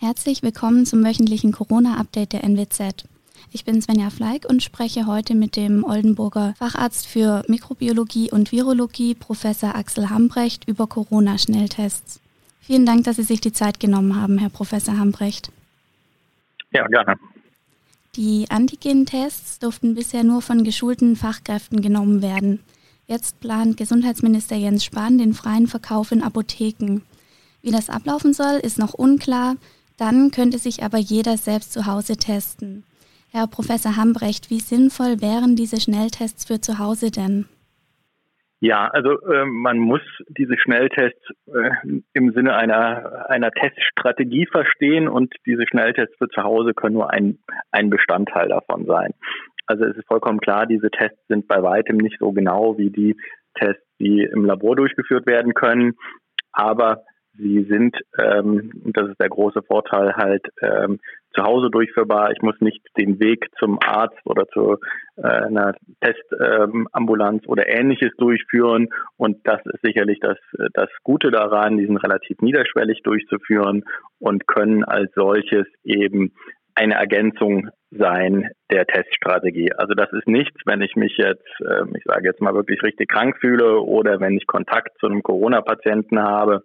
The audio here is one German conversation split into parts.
Herzlich willkommen zum wöchentlichen Corona-Update der NWZ. Ich bin Svenja Fleig und spreche heute mit dem Oldenburger Facharzt für Mikrobiologie und Virologie, Professor Axel Hambrecht, über Corona-Schnelltests. Vielen Dank, dass Sie sich die Zeit genommen haben, Herr Professor Hambrecht. Ja, gerne. Die Antigen-Tests durften bisher nur von geschulten Fachkräften genommen werden. Jetzt plant Gesundheitsminister Jens Spahn den freien Verkauf in Apotheken. Wie das ablaufen soll, ist noch unklar. Dann könnte sich aber jeder selbst zu Hause testen. Herr Professor Hambrecht, wie sinnvoll wären diese Schnelltests für zu Hause denn? Ja, also äh, man muss diese Schnelltests äh, im Sinne einer, einer Teststrategie verstehen und diese Schnelltests für zu Hause können nur ein, ein Bestandteil davon sein. Also es ist vollkommen klar, diese Tests sind bei weitem nicht so genau wie die Tests, die im Labor durchgeführt werden können. Aber Sie sind, ähm, das ist der große Vorteil, halt ähm, zu Hause durchführbar. Ich muss nicht den Weg zum Arzt oder zu äh, einer Testambulanz ähm, oder ähnliches durchführen. Und das ist sicherlich das, das Gute daran, die sind relativ niederschwellig durchzuführen und können als solches eben eine Ergänzung sein der Teststrategie. Also das ist nichts, wenn ich mich jetzt, ähm, ich sage jetzt mal wirklich richtig krank fühle oder wenn ich Kontakt zu einem Corona-Patienten habe,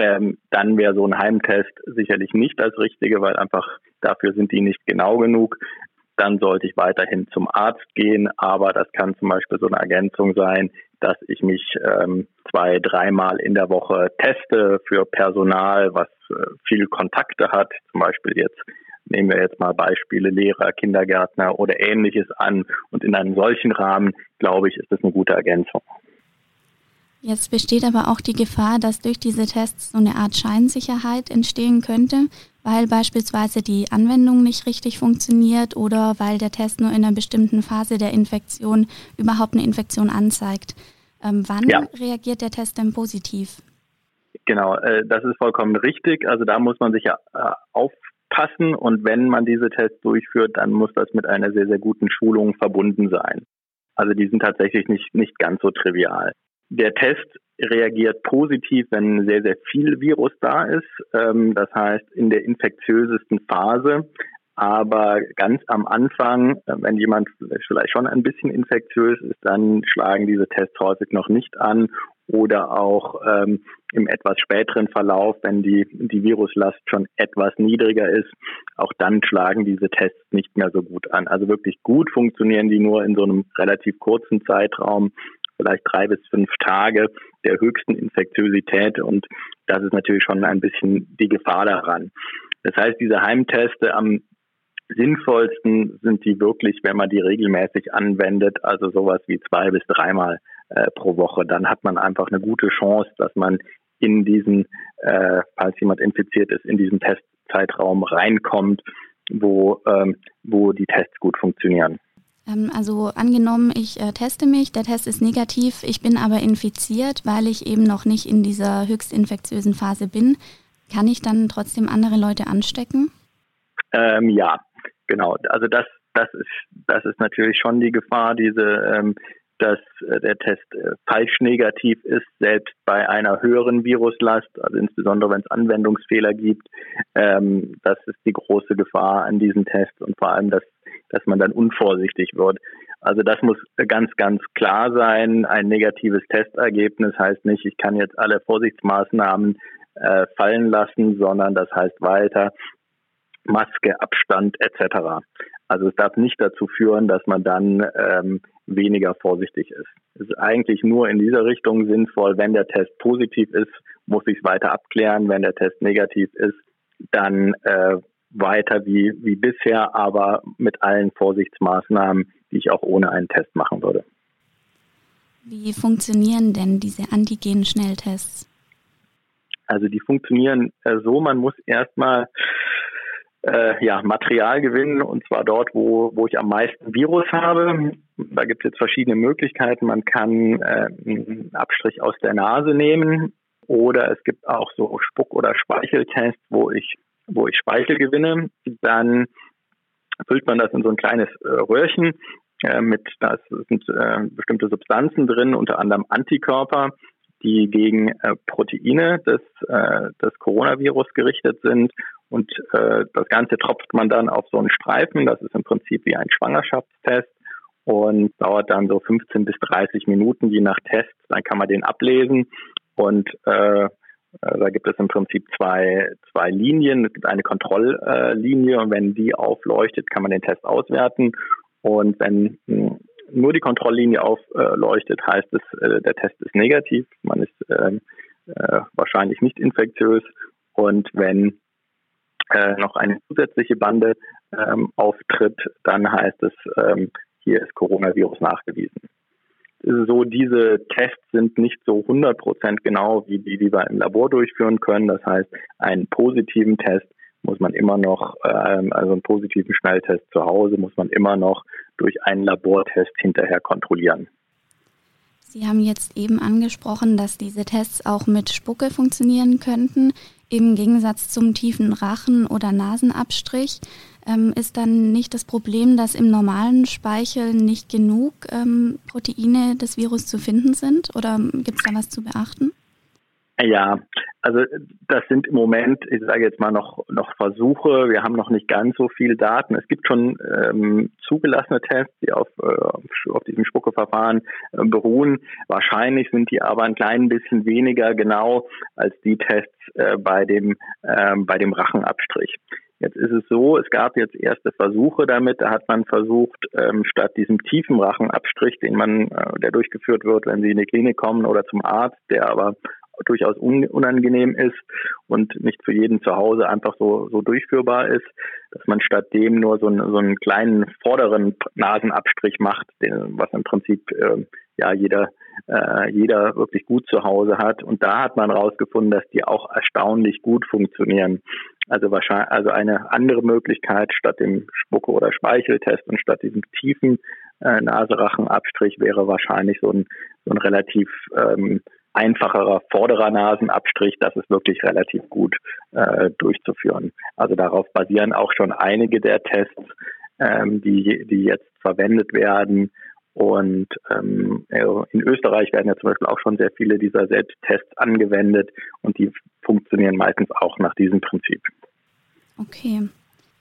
ähm, dann wäre so ein Heimtest sicherlich nicht das Richtige, weil einfach dafür sind die nicht genau genug. Dann sollte ich weiterhin zum Arzt gehen, aber das kann zum Beispiel so eine Ergänzung sein, dass ich mich ähm, zwei, dreimal in der Woche teste für Personal, was äh, viel Kontakte hat, zum Beispiel jetzt nehmen wir jetzt mal Beispiele Lehrer, Kindergärtner oder ähnliches an. Und in einem solchen Rahmen, glaube ich, ist das eine gute Ergänzung. Jetzt besteht aber auch die Gefahr, dass durch diese Tests so eine Art Scheinsicherheit entstehen könnte, weil beispielsweise die Anwendung nicht richtig funktioniert oder weil der Test nur in einer bestimmten Phase der Infektion überhaupt eine Infektion anzeigt. Ähm, wann ja. reagiert der Test denn positiv? Genau, äh, das ist vollkommen richtig. Also da muss man sich ja äh, aufpassen und wenn man diese Tests durchführt, dann muss das mit einer sehr, sehr guten Schulung verbunden sein. Also die sind tatsächlich nicht, nicht ganz so trivial. Der Test reagiert positiv, wenn sehr, sehr viel Virus da ist. Ähm, das heißt, in der infektiösesten Phase. Aber ganz am Anfang, äh, wenn jemand vielleicht schon ein bisschen infektiös ist, dann schlagen diese Tests häufig noch nicht an oder auch ähm, im etwas späteren Verlauf, wenn die, die Viruslast schon etwas niedriger ist, auch dann schlagen diese Tests nicht mehr so gut an. Also wirklich gut funktionieren die nur in so einem relativ kurzen Zeitraum, vielleicht drei bis fünf Tage der höchsten Infektiosität und das ist natürlich schon ein bisschen die Gefahr daran. Das heißt, diese Heimteste am sinnvollsten sind die wirklich, wenn man die regelmäßig anwendet, also sowas wie zwei bis dreimal äh, pro Woche. Dann hat man einfach eine gute Chance, dass man in diesen, äh, falls jemand infiziert ist, in diesen Testzeitraum reinkommt, wo, ähm, wo die Tests gut funktionieren. Ähm, also angenommen, ich äh, teste mich, der Test ist negativ, ich bin aber infiziert, weil ich eben noch nicht in dieser höchst infektiösen Phase bin. Kann ich dann trotzdem andere Leute anstecken? Ähm, ja, genau. Also das, das ist, das ist natürlich schon die Gefahr, diese, ähm, dass äh, der Test äh, falsch negativ ist, selbst bei einer höheren Viruslast, also insbesondere wenn es Anwendungsfehler gibt. Ähm, das ist die große Gefahr an diesem Test und vor allem, dass, dass man dann unvorsichtig wird. Also das muss ganz, ganz klar sein. Ein negatives Testergebnis heißt nicht, ich kann jetzt alle Vorsichtsmaßnahmen äh, fallen lassen, sondern das heißt weiter Maske, Abstand etc. Also es darf nicht dazu führen, dass man dann ähm, weniger vorsichtig ist. Es ist eigentlich nur in dieser Richtung sinnvoll, wenn der Test positiv ist, muss ich es weiter abklären. Wenn der Test negativ ist, dann äh, weiter wie, wie bisher, aber mit allen Vorsichtsmaßnahmen, die ich auch ohne einen Test machen würde. Wie funktionieren denn diese Antigen-Schnelltests? Also die funktionieren äh, so, man muss erstmal äh, ja, Material gewinnen und zwar dort, wo, wo ich am meisten Virus habe. Da gibt es jetzt verschiedene Möglichkeiten. Man kann äh, einen Abstrich aus der Nase nehmen oder es gibt auch so Spuck- oder Speicheltests, wo ich, wo ich Speichel gewinne. Dann füllt man das in so ein kleines äh, Röhrchen äh, mit, da sind äh, bestimmte Substanzen drin, unter anderem Antikörper. die gegen äh, Proteine des, äh, des Coronavirus gerichtet sind. Und äh, das Ganze tropft man dann auf so einen Streifen. Das ist im Prinzip wie ein Schwangerschaftstest und dauert dann so 15 bis 30 Minuten, je nach Test. Dann kann man den ablesen und äh, da gibt es im Prinzip zwei, zwei Linien. Es gibt eine Kontrolllinie und wenn die aufleuchtet, kann man den Test auswerten. Und wenn hm, nur die Kontrolllinie aufleuchtet, heißt es, äh, der Test ist negativ. Man ist ähm, äh, wahrscheinlich nicht infektiös. Und wenn äh, noch eine zusätzliche Bande ähm, auftritt, dann heißt es, ähm, hier ist Coronavirus nachgewiesen. So, diese Tests sind nicht so 100 Prozent genau wie die, die wir im Labor durchführen können. Das heißt, einen positiven Test muss man immer noch, ähm, also einen positiven Schnelltest zu Hause muss man immer noch durch einen Labortest hinterher kontrollieren. Sie haben jetzt eben angesprochen, dass diese Tests auch mit Spucke funktionieren könnten. Im Gegensatz zum tiefen Rachen- oder Nasenabstrich ähm, ist dann nicht das Problem, dass im normalen Speichel nicht genug ähm, Proteine des Virus zu finden sind? Oder gibt es da was zu beachten? Ja, also das sind im Moment, ich sage jetzt mal noch noch Versuche. Wir haben noch nicht ganz so viel Daten. Es gibt schon ähm, zugelassene Tests, die auf äh, auf diesem Spuckeverfahren äh, beruhen. Wahrscheinlich sind die aber ein klein bisschen weniger genau als die Tests äh, bei dem äh, bei dem Rachenabstrich. Jetzt ist es so, es gab jetzt erste Versuche damit. Da hat man versucht, ähm, statt diesem tiefen Rachenabstrich, den man, äh, der durchgeführt wird, wenn Sie in die Klinik kommen oder zum Arzt, der aber durchaus unangenehm ist und nicht für jeden zu Hause einfach so, so durchführbar ist, dass man statt dem nur so, einen, so einen kleinen vorderen Nasenabstrich macht, den, was im Prinzip äh, ja jeder äh, jeder wirklich gut zu Hause hat. Und da hat man herausgefunden, dass die auch erstaunlich gut funktionieren. Also wahrscheinlich, also eine andere Möglichkeit statt dem Spucke- oder Speicheltest und statt diesem tiefen äh, Naserachenabstrich wäre wahrscheinlich so ein, so ein relativ ähm, einfacherer vorderer Nasenabstrich, das ist wirklich relativ gut äh, durchzuführen. Also darauf basieren auch schon einige der Tests, ähm, die, die jetzt verwendet werden. Und ähm, in Österreich werden ja zum Beispiel auch schon sehr viele dieser Selbsttests angewendet und die funktionieren meistens auch nach diesem Prinzip. Okay.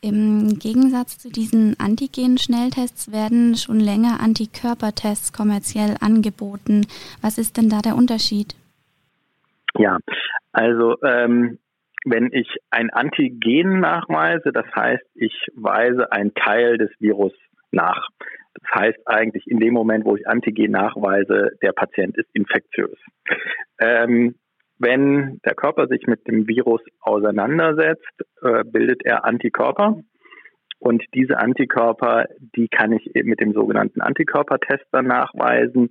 Im Gegensatz zu diesen Antigen-Schnelltests werden schon länger Antikörpertests kommerziell angeboten. Was ist denn da der Unterschied? Ja, also ähm, wenn ich ein Antigen nachweise, das heißt, ich weise einen Teil des Virus nach. Das heißt eigentlich in dem Moment, wo ich Antigen nachweise, der Patient ist infektiös. Ähm, wenn der Körper sich mit dem Virus auseinandersetzt, äh, bildet er Antikörper. Und diese Antikörper, die kann ich mit dem sogenannten Antikörpertest dann nachweisen.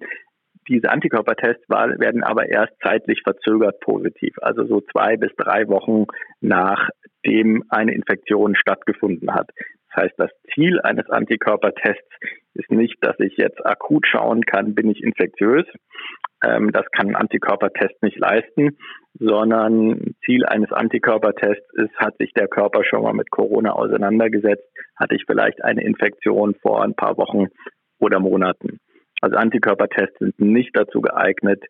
Diese Antikörpertests werden aber erst zeitlich verzögert positiv, also so zwei bis drei Wochen nachdem eine Infektion stattgefunden hat. Das heißt, das Ziel eines Antikörpertests ist nicht, dass ich jetzt akut schauen kann, bin ich infektiös, ähm, das kann ein Antikörpertest nicht leisten, sondern Ziel eines Antikörpertests ist, hat sich der Körper schon mal mit Corona auseinandergesetzt, hatte ich vielleicht eine Infektion vor ein paar Wochen oder Monaten. Also Antikörpertests sind nicht dazu geeignet,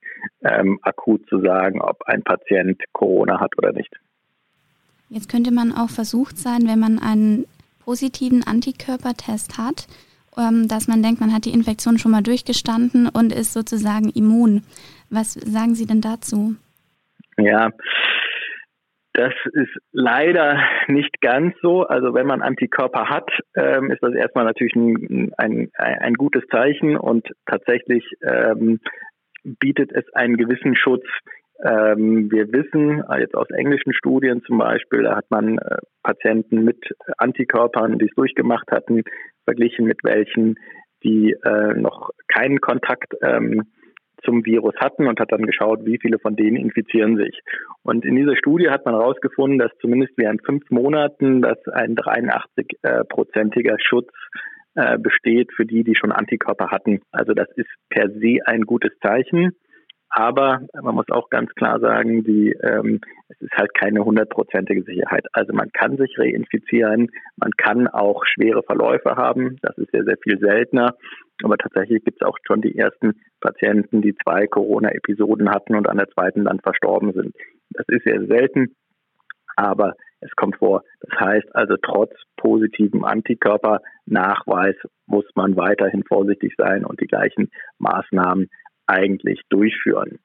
ähm, akut zu sagen, ob ein Patient Corona hat oder nicht. Jetzt könnte man auch versucht sein, wenn man einen positiven Antikörpertest hat, ähm, dass man denkt, man hat die Infektion schon mal durchgestanden und ist sozusagen immun. Was sagen Sie denn dazu? Ja, das ist leider nicht ganz so. Also wenn man Antikörper hat, ähm, ist das erstmal natürlich ein, ein, ein gutes Zeichen und tatsächlich ähm, bietet es einen gewissen Schutz. Ähm, wir wissen äh, jetzt aus englischen Studien zum Beispiel, da hat man äh, Patienten mit Antikörpern, die es durchgemacht hatten, verglichen mit welchen, die äh, noch keinen Kontakt ähm, zum Virus hatten und hat dann geschaut, wie viele von denen infizieren sich. Und in dieser Studie hat man herausgefunden, dass zumindest während fünf Monaten dass ein 83-prozentiger äh, Schutz äh, besteht für die, die schon Antikörper hatten. Also das ist per se ein gutes Zeichen. Aber man muss auch ganz klar sagen, die, ähm, es ist halt keine hundertprozentige Sicherheit. Also man kann sich reinfizieren, man kann auch schwere Verläufe haben. Das ist sehr, sehr viel seltener. Aber tatsächlich gibt es auch schon die ersten Patienten, die zwei Corona-Episoden hatten und an der zweiten dann verstorben sind. Das ist sehr selten, aber es kommt vor. Das heißt also, trotz positivem Antikörpernachweis muss man weiterhin vorsichtig sein und die gleichen Maßnahmen eigentlich durchführen.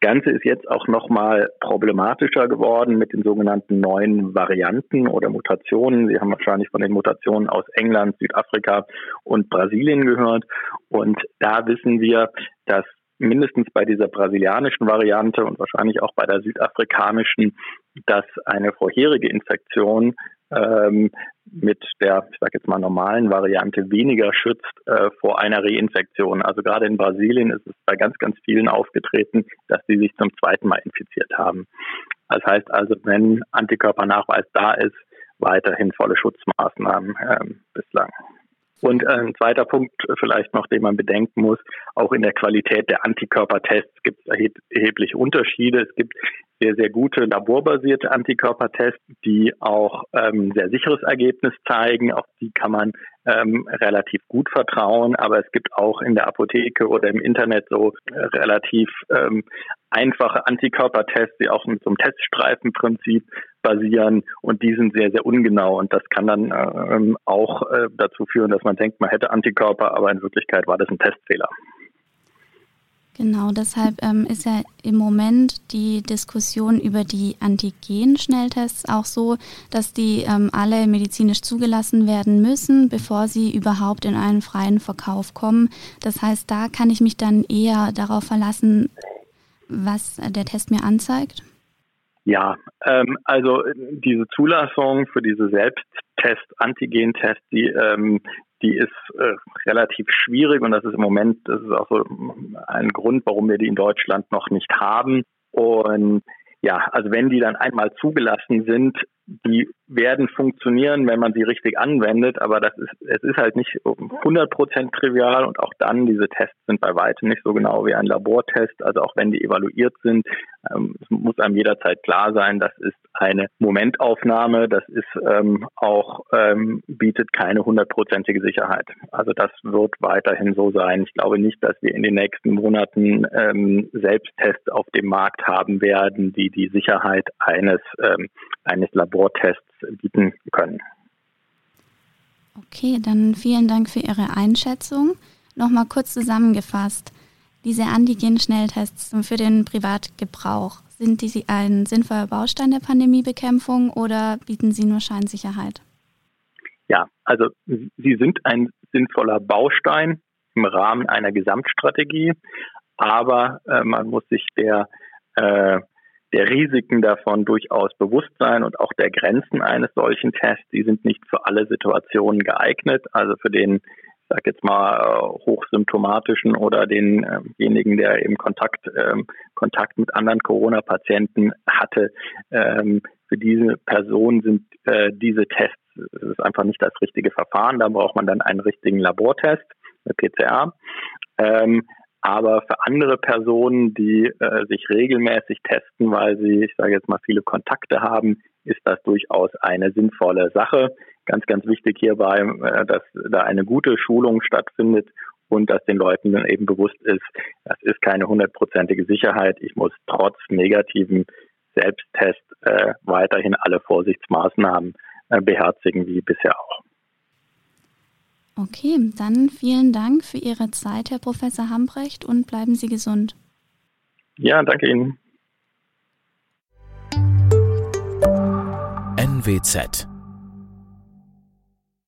Das Ganze ist jetzt auch nochmal problematischer geworden mit den sogenannten neuen Varianten oder Mutationen. Sie haben wahrscheinlich von den Mutationen aus England, Südafrika und Brasilien gehört. Und da wissen wir, dass mindestens bei dieser brasilianischen Variante und wahrscheinlich auch bei der südafrikanischen, dass eine vorherige Infektion ähm, mit der, ich sage jetzt mal, normalen Variante weniger schützt äh, vor einer Reinfektion. Also gerade in Brasilien ist es bei ganz, ganz vielen aufgetreten, dass sie sich zum zweiten Mal infiziert haben. Das heißt also, wenn Antikörpernachweis da ist, weiterhin volle Schutzmaßnahmen ähm, bislang. Und äh, ein zweiter Punkt vielleicht noch, den man bedenken muss, auch in der Qualität der Antikörpertests gibt es erhebliche Unterschiede. Es gibt sehr, sehr gute laborbasierte Antikörpertests, die auch ähm, sehr sicheres Ergebnis zeigen. Auf die kann man ähm, relativ gut vertrauen. Aber es gibt auch in der Apotheke oder im Internet so äh, relativ ähm, einfache Antikörpertests, die auch mit so einem Teststreifenprinzip basieren und die sind sehr, sehr ungenau und das kann dann ähm, auch äh, dazu führen, dass man denkt, man hätte Antikörper, aber in Wirklichkeit war das ein Testfehler. Genau, deshalb ähm, ist ja im Moment die Diskussion über die Antigen-Schnelltests auch so, dass die ähm, alle medizinisch zugelassen werden müssen, bevor sie überhaupt in einen freien Verkauf kommen. Das heißt, da kann ich mich dann eher darauf verlassen, was der Test mir anzeigt. Ja, ähm, also diese Zulassung für diese Selbsttest, Antigen-Test, die ähm, die ist äh, relativ schwierig und das ist im Moment, das ist auch so ein Grund, warum wir die in Deutschland noch nicht haben. Und ja, also wenn die dann einmal zugelassen sind, die werden funktionieren, wenn man sie richtig anwendet, aber das ist, es ist halt nicht 100 Prozent trivial und auch dann, diese Tests sind bei weitem nicht so genau wie ein Labortest, also auch wenn die evaluiert sind, ähm, muss einem jederzeit klar sein, das ist eine Momentaufnahme, das ist ähm, auch, ähm, bietet keine hundertprozentige Sicherheit. Also das wird weiterhin so sein. Ich glaube nicht, dass wir in den nächsten Monaten ähm, Selbsttests auf dem Markt haben werden, die die Sicherheit eines, ähm, eines Labortests bieten können. Okay, dann vielen Dank für Ihre Einschätzung. Nochmal kurz zusammengefasst. Diese Antigen-Schnelltests für den Privatgebrauch, sind die ein sinnvoller Baustein der Pandemiebekämpfung oder bieten sie nur Scheinsicherheit? Ja, also sie sind ein sinnvoller Baustein im Rahmen einer Gesamtstrategie, aber äh, man muss sich der äh, der Risiken davon durchaus bewusst sein und auch der Grenzen eines solchen Tests. Die sind nicht für alle Situationen geeignet. Also für den, ich sag jetzt mal, äh, hochsymptomatischen oder denjenigen, der eben Kontakt, ähm, Kontakt mit anderen Corona-Patienten hatte, ähm, für diese Person sind äh, diese Tests ist einfach nicht das richtige Verfahren. Da braucht man dann einen richtigen Labortest, eine PCR. Ähm, aber für andere Personen, die äh, sich regelmäßig testen, weil sie, ich sage jetzt mal, viele Kontakte haben, ist das durchaus eine sinnvolle Sache. Ganz, ganz wichtig hierbei, äh, dass da eine gute Schulung stattfindet und dass den Leuten dann eben bewusst ist, das ist keine hundertprozentige Sicherheit. Ich muss trotz negativen Selbsttest äh, weiterhin alle Vorsichtsmaßnahmen äh, beherzigen, wie bisher auch. Okay, dann vielen Dank für Ihre Zeit, Herr Professor Hambrecht, und bleiben Sie gesund. Ja, danke Ihnen. NWZ